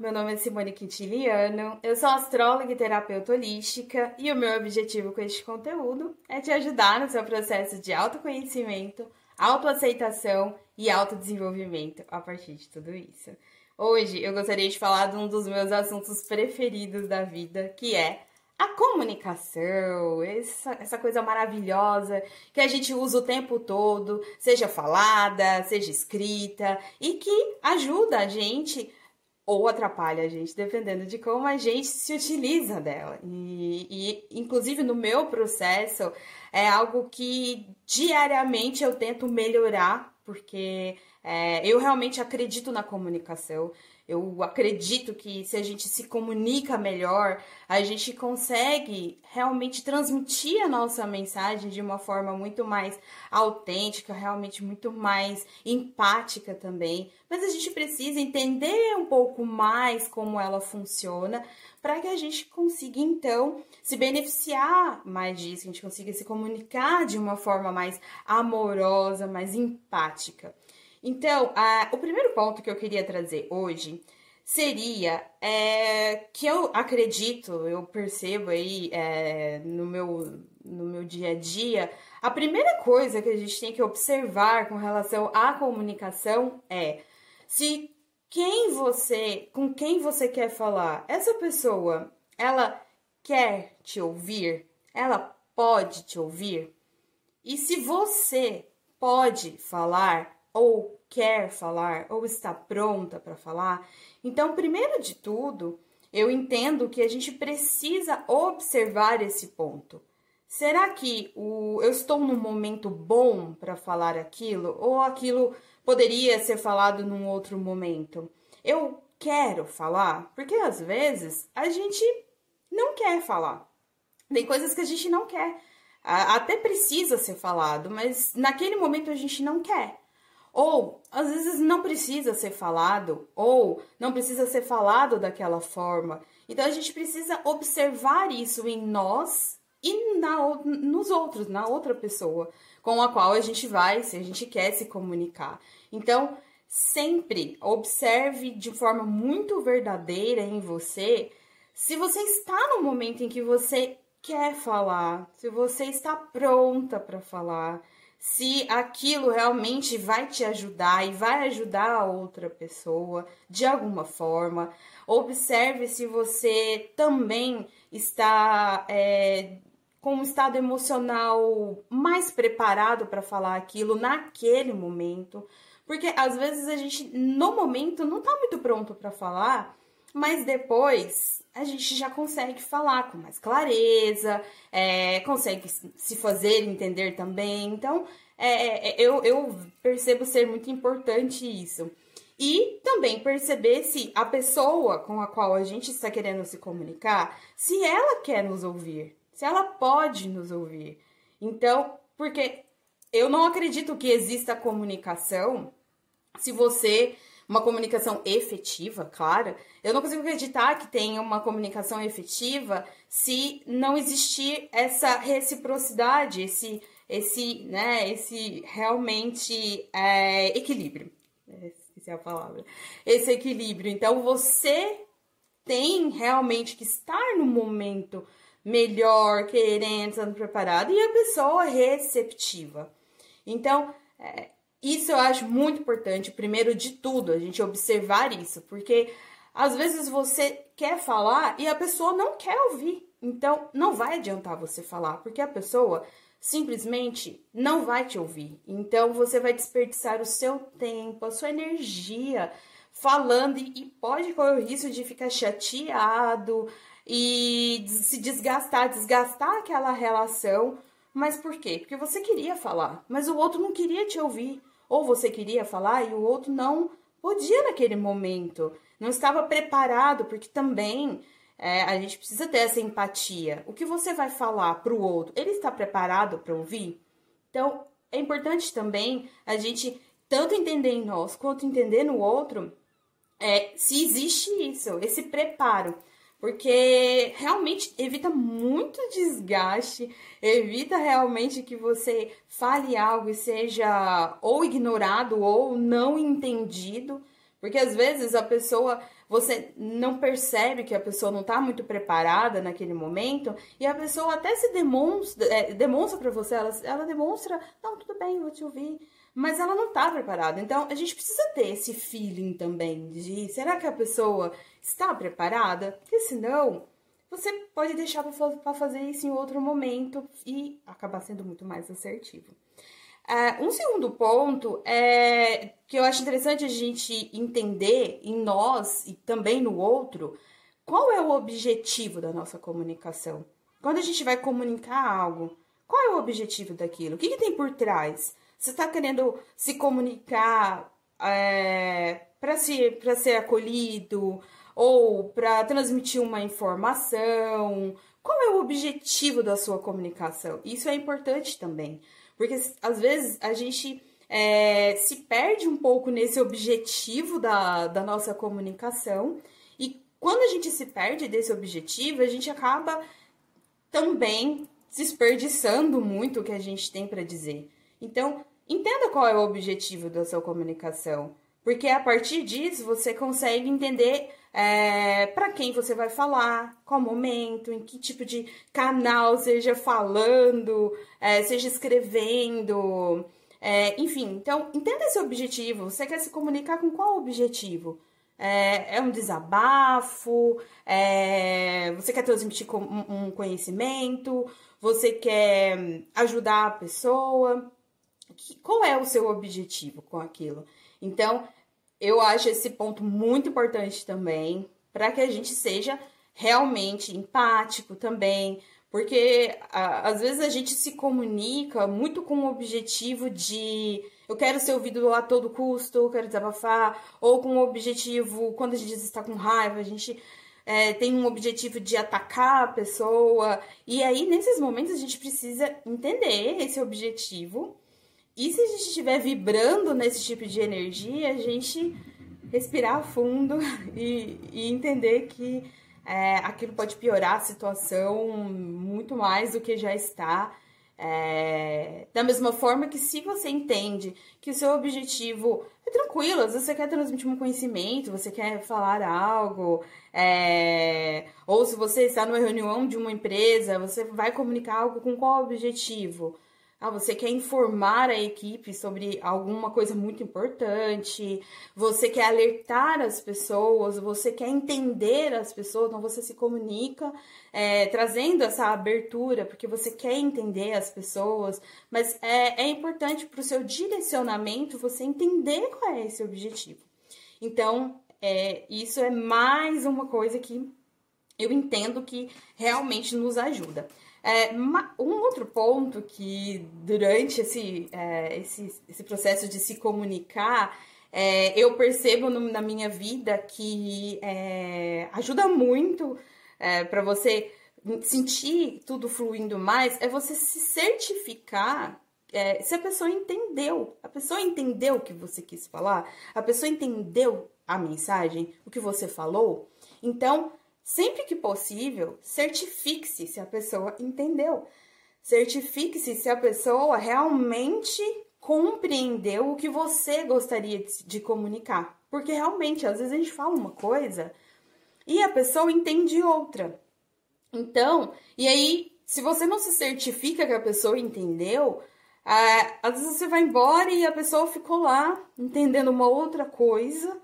Meu nome é Simone Quintiliano, eu sou astróloga e terapeuta holística e o meu objetivo com este conteúdo é te ajudar no seu processo de autoconhecimento, autoaceitação e autodesenvolvimento a partir de tudo isso. Hoje eu gostaria de falar de um dos meus assuntos preferidos da vida, que é a comunicação, essa, essa coisa maravilhosa que a gente usa o tempo todo, seja falada, seja escrita, e que ajuda a gente ou atrapalha a gente, dependendo de como a gente se utiliza dela. E, e, inclusive, no meu processo, é algo que diariamente eu tento melhorar, porque é, eu realmente acredito na comunicação. Eu acredito que se a gente se comunica melhor, a gente consegue realmente transmitir a nossa mensagem de uma forma muito mais autêntica, realmente muito mais empática também. Mas a gente precisa entender um pouco mais como ela funciona para que a gente consiga então se beneficiar mais disso, a gente consiga se comunicar de uma forma mais amorosa, mais empática. Então, a, o primeiro ponto que eu queria trazer hoje seria é, que eu acredito, eu percebo aí é, no, meu, no meu dia a dia, a primeira coisa que a gente tem que observar com relação à comunicação é se quem você, com quem você quer falar, essa pessoa, ela quer te ouvir, ela pode te ouvir. E se você pode falar, ou quer falar, ou está pronta para falar. Então, primeiro de tudo, eu entendo que a gente precisa observar esse ponto. Será que o, eu estou num momento bom para falar aquilo? Ou aquilo poderia ser falado num outro momento? Eu quero falar? Porque às vezes a gente não quer falar. Tem coisas que a gente não quer. Até precisa ser falado, mas naquele momento a gente não quer. Ou às vezes não precisa ser falado, ou não precisa ser falado daquela forma. Então a gente precisa observar isso em nós e na, nos outros, na outra pessoa com a qual a gente vai, se a gente quer se comunicar. Então, sempre observe de forma muito verdadeira em você se você está no momento em que você quer falar, se você está pronta para falar, se aquilo realmente vai te ajudar e vai ajudar a outra pessoa de alguma forma. Observe se você também está é, com um estado emocional mais preparado para falar aquilo naquele momento. Porque às vezes a gente, no momento, não está muito pronto para falar, mas depois a gente já consegue falar com mais clareza, é, consegue se fazer entender também. Então, é, é, eu, eu percebo ser muito importante isso. E também perceber se a pessoa com a qual a gente está querendo se comunicar, se ela quer nos ouvir, se ela pode nos ouvir. Então, porque eu não acredito que exista comunicação se você uma comunicação efetiva, claro. Eu não consigo acreditar que tenha uma comunicação efetiva se não existir essa reciprocidade, esse, esse, né, esse realmente é, equilíbrio. É, a palavra. Esse equilíbrio. Então você tem realmente que estar no momento melhor, querendo, estando preparado, e a pessoa receptiva. Então, é, isso eu acho muito importante, primeiro de tudo, a gente observar isso, porque às vezes você quer falar e a pessoa não quer ouvir. Então, não vai adiantar você falar, porque a pessoa simplesmente não vai te ouvir. Então, você vai desperdiçar o seu tempo, a sua energia falando e, pode correr o risco de ficar chateado e se desgastar, desgastar aquela relação. Mas por quê? Porque você queria falar, mas o outro não queria te ouvir ou você queria falar e o outro não podia naquele momento, não estava preparado, porque também é, a gente precisa ter essa empatia. O que você vai falar para o outro, ele está preparado para ouvir? Então, é importante também a gente tanto entender em nós quanto entender no outro é, se existe isso, esse preparo porque realmente evita muito desgaste, evita realmente que você fale algo e seja ou ignorado ou não entendido, porque às vezes a pessoa você não percebe que a pessoa não está muito preparada naquele momento e a pessoa até se demonstra, é, demonstra para você, ela, ela demonstra, não, tudo bem, vou te ouvir, mas ela não está preparada. Então a gente precisa ter esse feeling também de será que a pessoa está preparada? Porque senão você pode deixar para fazer isso em outro momento e acabar sendo muito mais assertivo. Uh, um segundo ponto é que eu acho interessante a gente entender em nós e também no outro qual é o objetivo da nossa comunicação. Quando a gente vai comunicar algo, qual é o objetivo daquilo? O que, que tem por trás? Você está querendo se comunicar é, para ser, ser acolhido ou para transmitir uma informação? Qual é o objetivo da sua comunicação? Isso é importante também. Porque às vezes a gente é, se perde um pouco nesse objetivo da, da nossa comunicação. E quando a gente se perde desse objetivo, a gente acaba também desperdiçando muito o que a gente tem para dizer. Então, entenda qual é o objetivo da sua comunicação. Porque a partir disso você consegue entender é, para quem você vai falar, qual momento, em que tipo de canal, seja falando, é, seja escrevendo, é, enfim. Então, entenda esse objetivo. Você quer se comunicar com qual objetivo? É, é um desabafo? É, você quer transmitir um conhecimento? Você quer ajudar a pessoa? Qual é o seu objetivo com aquilo? Então, eu acho esse ponto muito importante também, para que a gente seja realmente empático também, porque a, às vezes a gente se comunica muito com o objetivo de eu quero ser ouvido a todo custo, eu quero desabafar, ou com o objetivo, quando a gente está com raiva, a gente é, tem um objetivo de atacar a pessoa. E aí, nesses momentos, a gente precisa entender esse objetivo e se a gente estiver vibrando nesse tipo de energia, a gente respirar fundo e, e entender que é, aquilo pode piorar a situação muito mais do que já está. É, da mesma forma que se você entende que o seu objetivo é tranquilo, às vezes você quer transmitir um conhecimento, você quer falar algo, é, ou se você está numa reunião de uma empresa, você vai comunicar algo com qual objetivo? Ah, você quer informar a equipe sobre alguma coisa muito importante, você quer alertar as pessoas, você quer entender as pessoas, então você se comunica é, trazendo essa abertura, porque você quer entender as pessoas, mas é, é importante para o seu direcionamento você entender qual é esse objetivo. Então, é, isso é mais uma coisa que eu entendo que realmente nos ajuda. É, um outro ponto que durante esse, é, esse, esse processo de se comunicar, é, eu percebo no, na minha vida que é, ajuda muito é, para você sentir tudo fluindo mais, é você se certificar é, se a pessoa entendeu. A pessoa entendeu o que você quis falar, a pessoa entendeu a mensagem, o que você falou. Então, Sempre que possível, certifique-se se a pessoa entendeu. Certifique-se se a pessoa realmente compreendeu o que você gostaria de comunicar. Porque realmente, às vezes a gente fala uma coisa e a pessoa entende outra. Então, e aí, se você não se certifica que a pessoa entendeu, é, às vezes você vai embora e a pessoa ficou lá entendendo uma outra coisa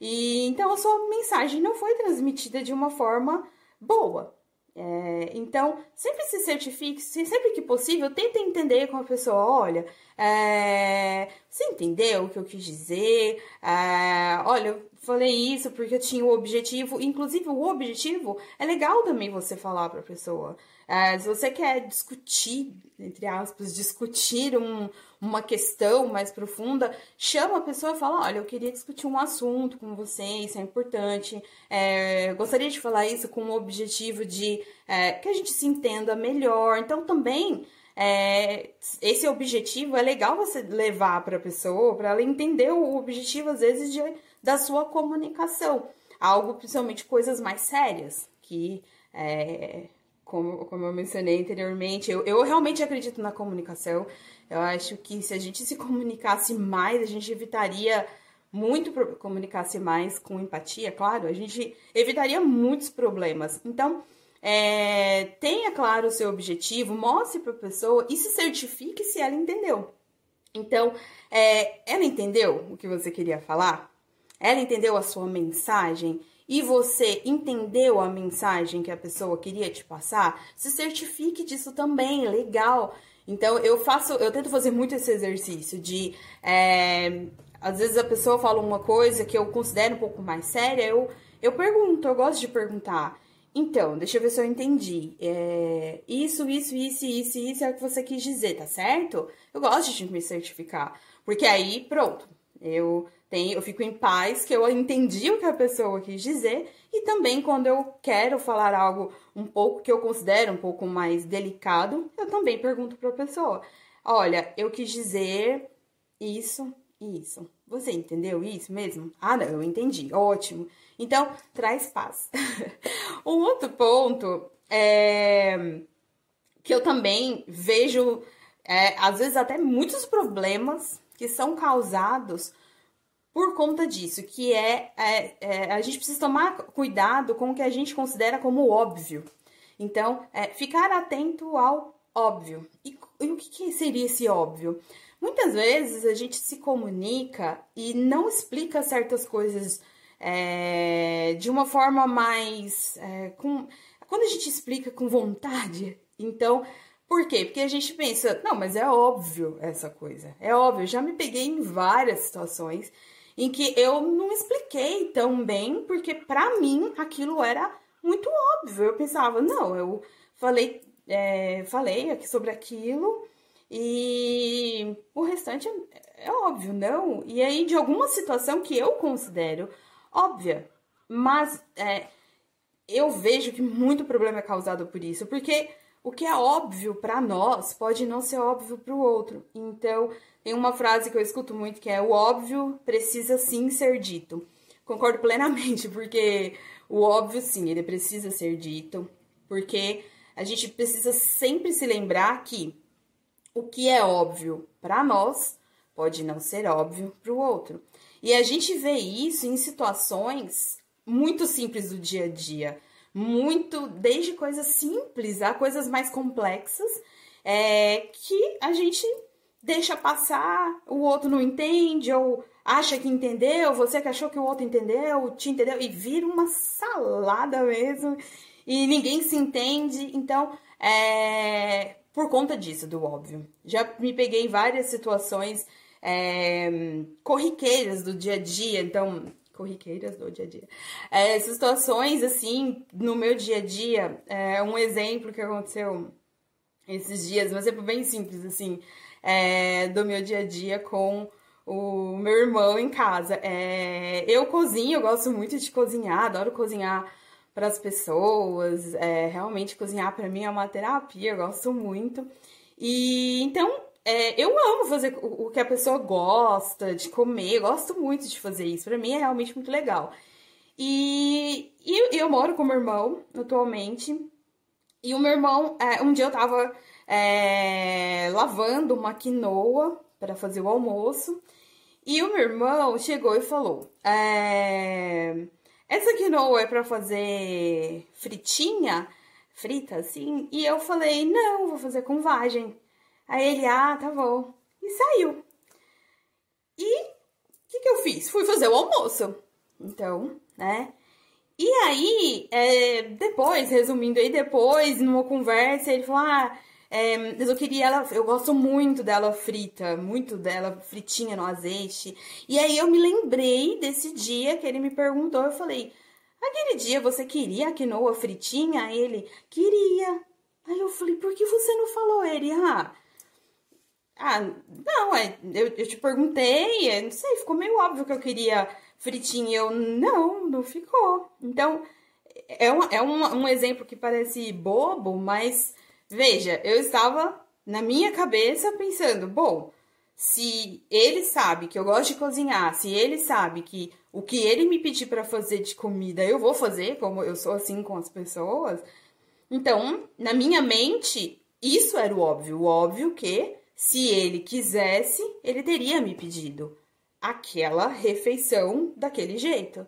e então a sua mensagem não foi transmitida de uma forma boa. É, então, sempre se certifique, sempre que possível, tente entender com a pessoa, olha, é, você entendeu o que eu quis dizer? É, olha, eu falei isso porque eu tinha o objetivo, inclusive o objetivo é legal também você falar para a pessoa. É, se você quer discutir, entre aspas, discutir um, uma questão mais profunda, chama a pessoa e fala: Olha, eu queria discutir um assunto com você, isso é importante. É, gostaria de falar isso com o objetivo de é, que a gente se entenda melhor. Então, também. É, esse objetivo é legal você levar para a pessoa, para ela entender o objetivo, às vezes, de, da sua comunicação. Algo, principalmente, coisas mais sérias, que é, como, como eu mencionei anteriormente, eu, eu realmente acredito na comunicação. Eu acho que se a gente se comunicasse mais, a gente evitaria muito comunicasse mais com empatia, claro, a gente evitaria muitos problemas. Então, é, tenha claro o seu objetivo, mostre para a pessoa e se certifique se ela entendeu. Então, é, ela entendeu o que você queria falar? Ela entendeu a sua mensagem? E você entendeu a mensagem que a pessoa queria te passar? Se certifique disso também, legal. Então eu faço, eu tento fazer muito esse exercício de é, às vezes a pessoa fala uma coisa que eu considero um pouco mais séria, eu, eu pergunto, eu gosto de perguntar. Então, deixa eu ver se eu entendi. É, isso, isso, isso, isso, isso é o que você quis dizer, tá certo? Eu gosto de me certificar. Porque aí, pronto, eu tenho, eu fico em paz que eu entendi o que a pessoa quis dizer. E também quando eu quero falar algo um pouco que eu considero um pouco mais delicado, eu também pergunto para a pessoa: olha, eu quis dizer isso, isso. Você entendeu isso mesmo? Ah, não, eu entendi. Ótimo. Então, traz paz. um outro ponto é que eu também vejo, é, às vezes, até muitos problemas que são causados por conta disso, que é, é, é, a gente precisa tomar cuidado com o que a gente considera como óbvio. Então, é, ficar atento ao óbvio. E, e o que, que seria esse óbvio? Muitas vezes a gente se comunica e não explica certas coisas é, de uma forma mais. É, com, quando a gente explica com vontade, então. Por quê? Porque a gente pensa, não, mas é óbvio essa coisa. É óbvio. Já me peguei em várias situações em que eu não expliquei tão bem, porque para mim aquilo era muito óbvio. Eu pensava, não, eu falei, é, falei aqui sobre aquilo e o restante é, é óbvio, não? E aí, de alguma situação que eu considero óbvia, mas é, eu vejo que muito problema é causado por isso, porque o que é óbvio para nós pode não ser óbvio para o outro. Então, tem uma frase que eu escuto muito que é: o óbvio precisa sim ser dito. Concordo plenamente, porque o óbvio sim, ele precisa ser dito, porque a gente precisa sempre se lembrar que o que é óbvio para nós pode não ser óbvio para o outro. E a gente vê isso em situações muito simples do dia a dia, muito desde coisas simples a coisas mais complexas, é, que a gente deixa passar, o outro não entende ou acha que entendeu, você que achou que o outro entendeu, te entendeu e vira uma salada mesmo e ninguém se entende. Então, é, por conta disso, do óbvio. Já me peguei em várias situações é, corriqueiras do dia a dia, então. Corriqueiras do dia a dia. É, situações, assim, no meu dia a dia, é, um exemplo que aconteceu esses dias, um exemplo bem simples, assim, é, do meu dia a dia com o meu irmão em casa. É, eu cozinho, eu gosto muito de cozinhar, adoro cozinhar para as pessoas. É, realmente cozinhar para mim é uma terapia, eu gosto muito. E então é, eu amo fazer o, que a pessoa gosta de comer, eu gosto muito de fazer isso. Para mim é realmente muito legal. E, e eu moro com meu irmão atualmente. E o meu irmão, é, um dia eu tava é, lavando uma quinoa para fazer o almoço. E o meu irmão chegou e falou: é, essa quinoa é para fazer fritinha, frita assim? E eu falei, não, vou fazer com vagem. Aí ele, ah, tá bom. E saiu. E o que, que eu fiz? Fui fazer o almoço. Então, né? E aí, é, depois, resumindo aí, depois, numa conversa, ele falou, ah, é, eu queria ela, eu gosto muito dela frita, muito dela fritinha no azeite. E aí eu me lembrei desse dia que ele me perguntou, eu falei: "Aquele dia você queria a quinoa fritinha?" Aí ele: "Queria". Aí eu falei: "Por que você não falou?" Ele: "Ah, ah, não, é, eu, eu te perguntei, é, não sei, ficou meio óbvio que eu queria fritinha. Eu, não, não ficou. Então, é, um, é um, um exemplo que parece bobo, mas Veja, eu estava na minha cabeça pensando, bom, se ele sabe que eu gosto de cozinhar, se ele sabe que o que ele me pedir para fazer de comida eu vou fazer, como eu sou assim com as pessoas, então, na minha mente, isso era o óbvio. O óbvio que, se ele quisesse, ele teria me pedido. aquela refeição daquele jeito.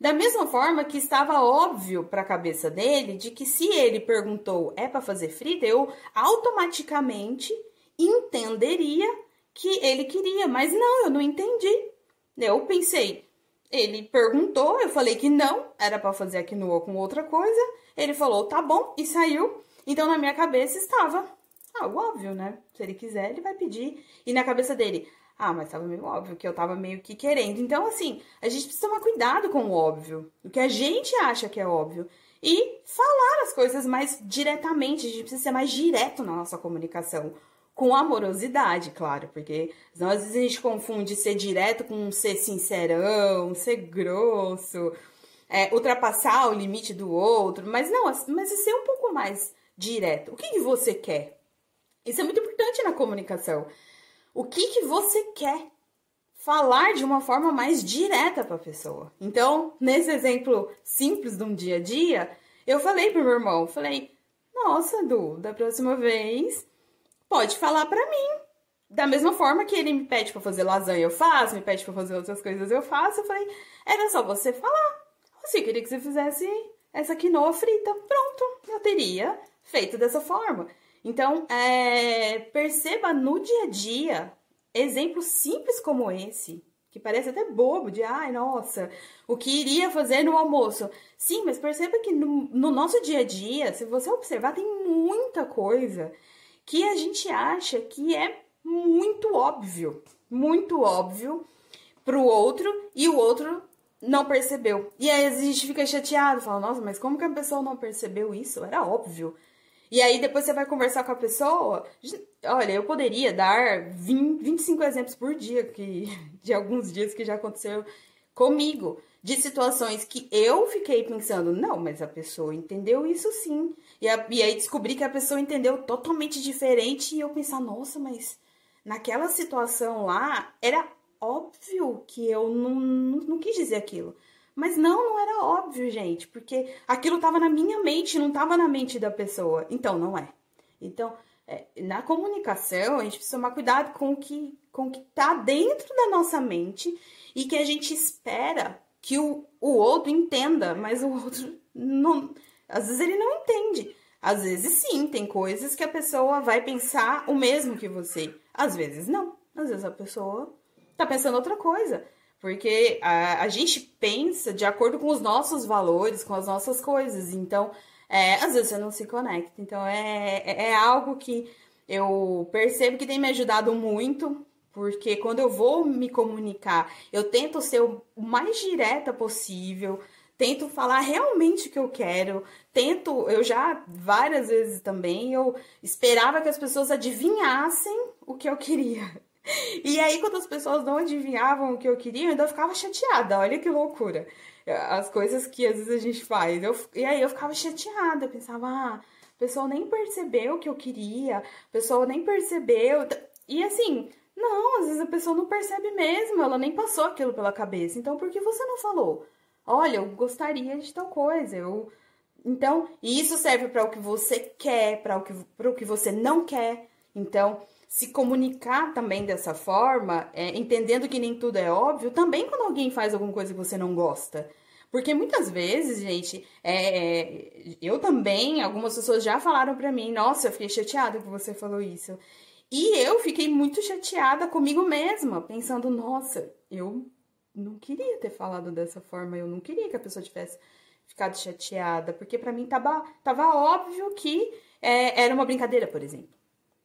Da mesma forma que estava óbvio para a cabeça dele de que se ele perguntou é para fazer frita, eu automaticamente entenderia que ele queria, mas não, eu não entendi. Eu pensei, ele perguntou, eu falei que não, era para fazer a quinoa com outra coisa. Ele falou, tá bom, e saiu. Então na minha cabeça estava algo óbvio, né? Se ele quiser, ele vai pedir. E na cabeça dele, ah, mas tava meio óbvio que eu tava meio que querendo. Então, assim, a gente precisa tomar cuidado com o óbvio, o que a gente acha que é óbvio. E falar as coisas mais diretamente, a gente precisa ser mais direto na nossa comunicação. Com amorosidade, claro, porque senão, às vezes a gente confunde ser direto com ser sincerão, ser grosso, é, ultrapassar o limite do outro. Mas não, mas ser um pouco mais direto. O que, que você quer? Isso é muito importante na comunicação o que, que você quer falar de uma forma mais direta para a pessoa. Então, nesse exemplo simples de um dia a dia, eu falei pro meu irmão, falei: "Nossa, Du, da próxima vez pode falar para mim. Da mesma forma que ele me pede para fazer lasanha, eu faço, me pede para fazer outras coisas, eu faço". Eu falei: "Era só você falar. Você queria que você fizesse essa quinoa frita. Pronto, eu teria feito dessa forma". Então, é, perceba no dia a dia exemplos simples como esse, que parece até bobo, de ai, nossa, o que iria fazer no almoço. Sim, mas perceba que no, no nosso dia a dia, se você observar, tem muita coisa que a gente acha que é muito óbvio, muito óbvio para o outro e o outro não percebeu. E aí a gente fica chateado, fala, nossa, mas como que a pessoa não percebeu isso? Era óbvio. E aí depois você vai conversar com a pessoa. Olha, eu poderia dar 20, 25 exemplos por dia que, de alguns dias que já aconteceu comigo. De situações que eu fiquei pensando, não, mas a pessoa entendeu isso sim. E, a, e aí descobri que a pessoa entendeu totalmente diferente e eu pensar, nossa, mas naquela situação lá era óbvio que eu não, não, não quis dizer aquilo. Mas não, não era óbvio, gente, porque aquilo estava na minha mente, não estava na mente da pessoa. Então, não é. Então, é, na comunicação, a gente precisa tomar cuidado com o que com o que está dentro da nossa mente e que a gente espera que o, o outro entenda, mas o outro não. Às vezes ele não entende. Às vezes sim, tem coisas que a pessoa vai pensar o mesmo que você. Às vezes não. Às vezes a pessoa tá pensando outra coisa. Porque a, a gente pensa de acordo com os nossos valores, com as nossas coisas. Então, é, às vezes você não se conecta. Então, é, é, é algo que eu percebo que tem me ajudado muito, porque quando eu vou me comunicar, eu tento ser o mais direta possível, tento falar realmente o que eu quero, tento, eu já várias vezes também, eu esperava que as pessoas adivinhassem o que eu queria. E aí, quando as pessoas não adivinhavam o que eu queria, eu ainda ficava chateada. Olha que loucura. As coisas que às vezes a gente faz. Eu, e aí eu ficava chateada. Eu pensava, ah, a pessoa nem percebeu o que eu queria, a pessoa nem percebeu. E assim, não, às vezes a pessoa não percebe mesmo, ela nem passou aquilo pela cabeça. Então, por que você não falou? Olha, eu gostaria de tal coisa, eu. Então, isso serve para o que você quer, para o que, o que você não quer. Então, se comunicar também dessa forma, é, entendendo que nem tudo é óbvio, também quando alguém faz alguma coisa que você não gosta. Porque muitas vezes, gente, é, é, eu também, algumas pessoas já falaram pra mim, nossa, eu fiquei chateada que você falou isso. E eu fiquei muito chateada comigo mesma, pensando, nossa, eu não queria ter falado dessa forma, eu não queria que a pessoa tivesse ficado chateada, porque para mim tava, tava óbvio que é, era uma brincadeira, por exemplo.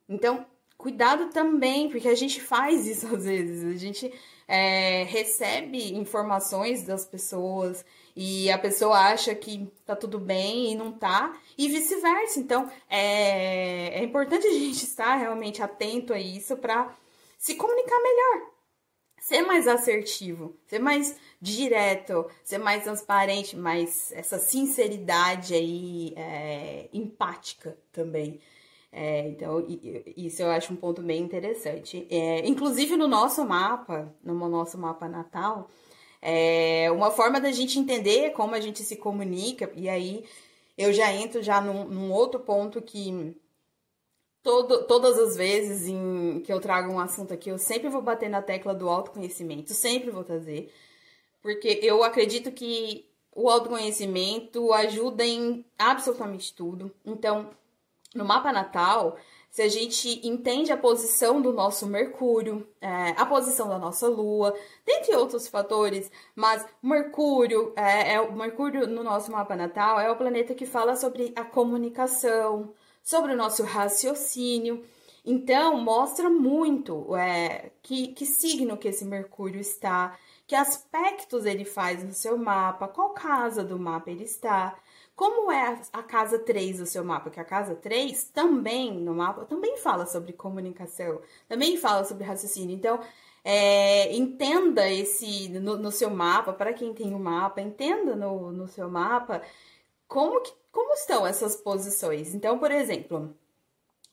Então, cuidado também, porque a gente faz isso às vezes. A gente é, recebe informações das pessoas e a pessoa acha que tá tudo bem e não tá, e vice-versa. Então é, é importante a gente estar realmente atento a isso para se comunicar melhor, ser mais assertivo, ser mais direto, ser mais transparente, mais essa sinceridade aí é, empática também. É, então, isso eu acho um ponto bem interessante. É, inclusive no nosso mapa, no nosso mapa natal, é uma forma da gente entender como a gente se comunica, e aí eu já entro já num, num outro ponto que todo, todas as vezes em que eu trago um assunto aqui, eu sempre vou bater na tecla do autoconhecimento, sempre vou trazer, porque eu acredito que o autoconhecimento ajuda em absolutamente tudo. Então, no mapa natal, se a gente entende a posição do nosso Mercúrio, é, a posição da nossa Lua, dentre outros fatores, mas Mercúrio, é, é, o Mercúrio no nosso mapa natal é o planeta que fala sobre a comunicação, sobre o nosso raciocínio. Então, mostra muito é, que, que signo que esse Mercúrio está, que aspectos ele faz no seu mapa, qual casa do mapa ele está, como é a casa 3 do seu mapa, que a casa 3 também no mapa também fala sobre comunicação, também fala sobre raciocínio. Então, é, entenda esse no, no seu mapa, para quem tem o um mapa, entenda no, no seu mapa como, que, como estão essas posições. Então, por exemplo,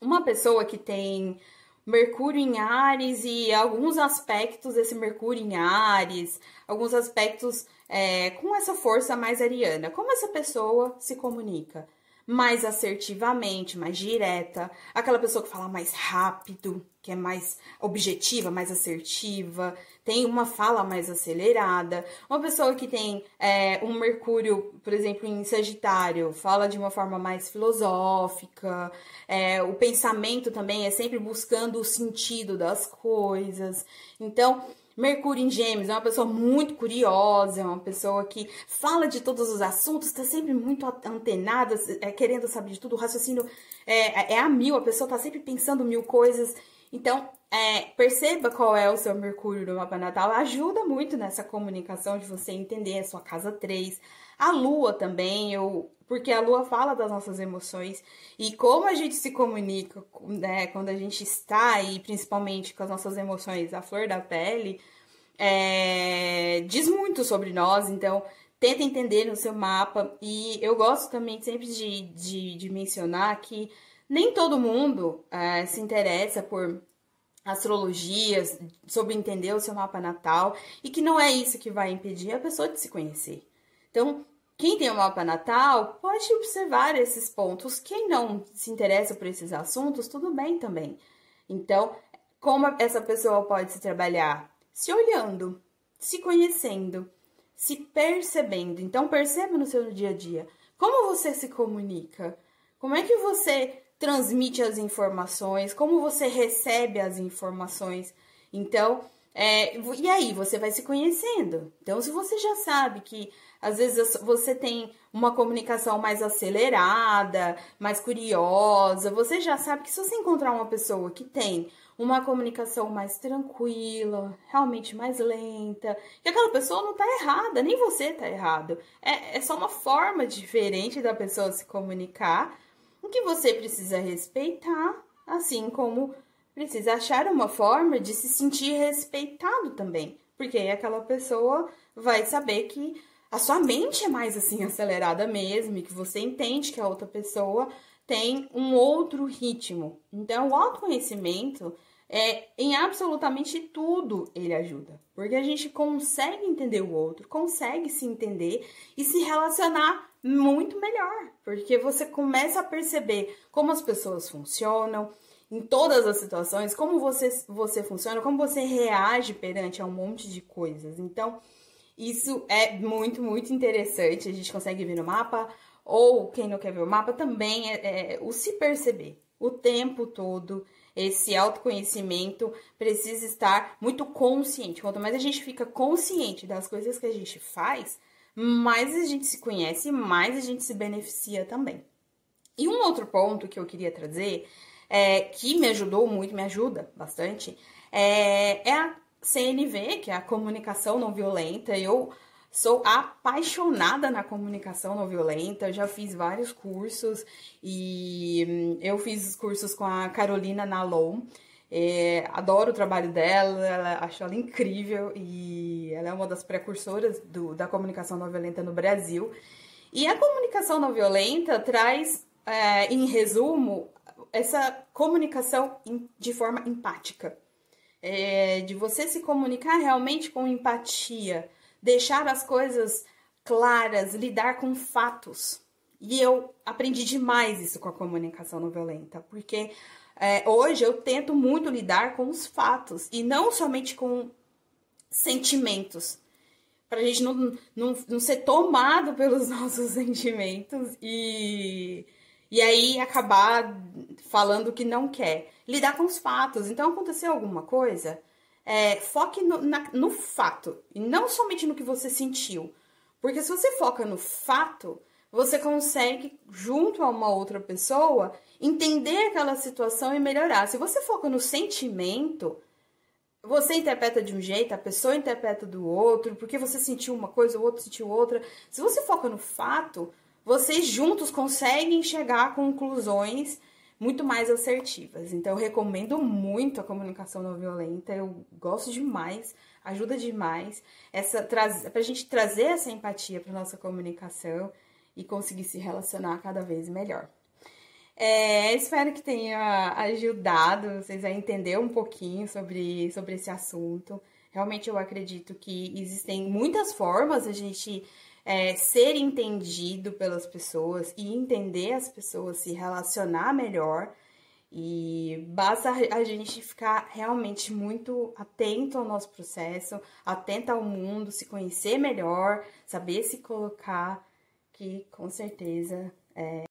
uma pessoa que tem Mercúrio em Ares e alguns aspectos desse Mercúrio em Ares, alguns aspectos é, com essa força mais ariana. Como essa pessoa se comunica? Mais assertivamente, mais direta, aquela pessoa que fala mais rápido, que é mais objetiva, mais assertiva, tem uma fala mais acelerada. Uma pessoa que tem é, um Mercúrio, por exemplo, em Sagitário, fala de uma forma mais filosófica. É, o pensamento também é sempre buscando o sentido das coisas. Então, Mercúrio em Gêmeos é uma pessoa muito curiosa, é uma pessoa que fala de todos os assuntos, está sempre muito antenada, é, querendo saber de tudo, o raciocínio é, é a mil, a pessoa está sempre pensando mil coisas. Então, é, perceba qual é o seu Mercúrio no mapa natal, ajuda muito nessa comunicação de você entender a sua casa 3. A Lua também, eu, porque a Lua fala das nossas emoções e como a gente se comunica, né, quando a gente está aí, principalmente com as nossas emoções à flor da pele, é, diz muito sobre nós, então tenta entender no seu mapa. E eu gosto também sempre de, de, de mencionar que nem todo mundo é, se interessa por astrologias, sobre entender o seu mapa natal, e que não é isso que vai impedir a pessoa de se conhecer. Então, quem tem o mapa natal pode observar esses pontos. Quem não se interessa por esses assuntos, tudo bem também. Então, como essa pessoa pode se trabalhar? Se olhando, se conhecendo, se percebendo. Então, perceba no seu dia a dia. Como você se comunica? Como é que você transmite as informações, como você recebe as informações. Então, é, e aí você vai se conhecendo. Então, se você já sabe que às vezes você tem uma comunicação mais acelerada, mais curiosa, você já sabe que se você encontrar uma pessoa que tem uma comunicação mais tranquila, realmente mais lenta, que aquela pessoa não tá errada, nem você tá errado. É, é só uma forma diferente da pessoa se comunicar. O que você precisa respeitar, assim como precisa achar uma forma de se sentir respeitado também, porque aí aquela pessoa vai saber que a sua mente é mais assim acelerada mesmo e que você entende que a outra pessoa tem um outro ritmo. Então, o autoconhecimento é em absolutamente tudo ele ajuda, porque a gente consegue entender o outro, consegue se entender e se relacionar muito melhor, porque você começa a perceber como as pessoas funcionam em todas as situações, como você, você funciona, como você reage perante a um monte de coisas. Então, isso é muito, muito interessante. A gente consegue ver no mapa, ou quem não quer ver o mapa também é, é o se perceber o tempo todo. Esse autoconhecimento precisa estar muito consciente. Quanto mais a gente fica consciente das coisas que a gente faz, mais a gente se conhece, mais a gente se beneficia também. E um outro ponto que eu queria trazer, é, que me ajudou muito, me ajuda bastante, é, é a CNV, que é a comunicação não violenta. Eu sou apaixonada na comunicação não violenta, já fiz vários cursos e hum, eu fiz cursos com a Carolina Nalon. É, adoro o trabalho dela, ela, acho ela incrível e ela é uma das precursoras do, da comunicação não violenta no Brasil. E a comunicação não violenta traz, é, em resumo, essa comunicação de forma empática. É, de você se comunicar realmente com empatia, deixar as coisas claras, lidar com fatos. E eu aprendi demais isso com a comunicação não violenta, porque é, hoje eu tento muito lidar com os fatos e não somente com sentimentos. Pra gente não, não, não ser tomado pelos nossos sentimentos e, e aí acabar falando que não quer. Lidar com os fatos. Então, aconteceu alguma coisa, é, foque no, na, no fato e não somente no que você sentiu. Porque se você foca no fato, você consegue, junto a uma outra pessoa, entender aquela situação e melhorar. Se você foca no sentimento, você interpreta de um jeito, a pessoa interpreta do outro, porque você sentiu uma coisa, o outro sentiu outra. Se você foca no fato, vocês juntos conseguem chegar a conclusões muito mais assertivas. Então, eu recomendo muito a comunicação não violenta. Eu gosto demais, ajuda demais essa para a gente trazer essa empatia para nossa comunicação e conseguir se relacionar cada vez melhor. É, espero que tenha ajudado vocês a entender um pouquinho sobre, sobre esse assunto. Realmente eu acredito que existem muitas formas a gente é, ser entendido pelas pessoas e entender as pessoas, se relacionar melhor. E basta a gente ficar realmente muito atento ao nosso processo, atento ao mundo, se conhecer melhor, saber se colocar, que com certeza é,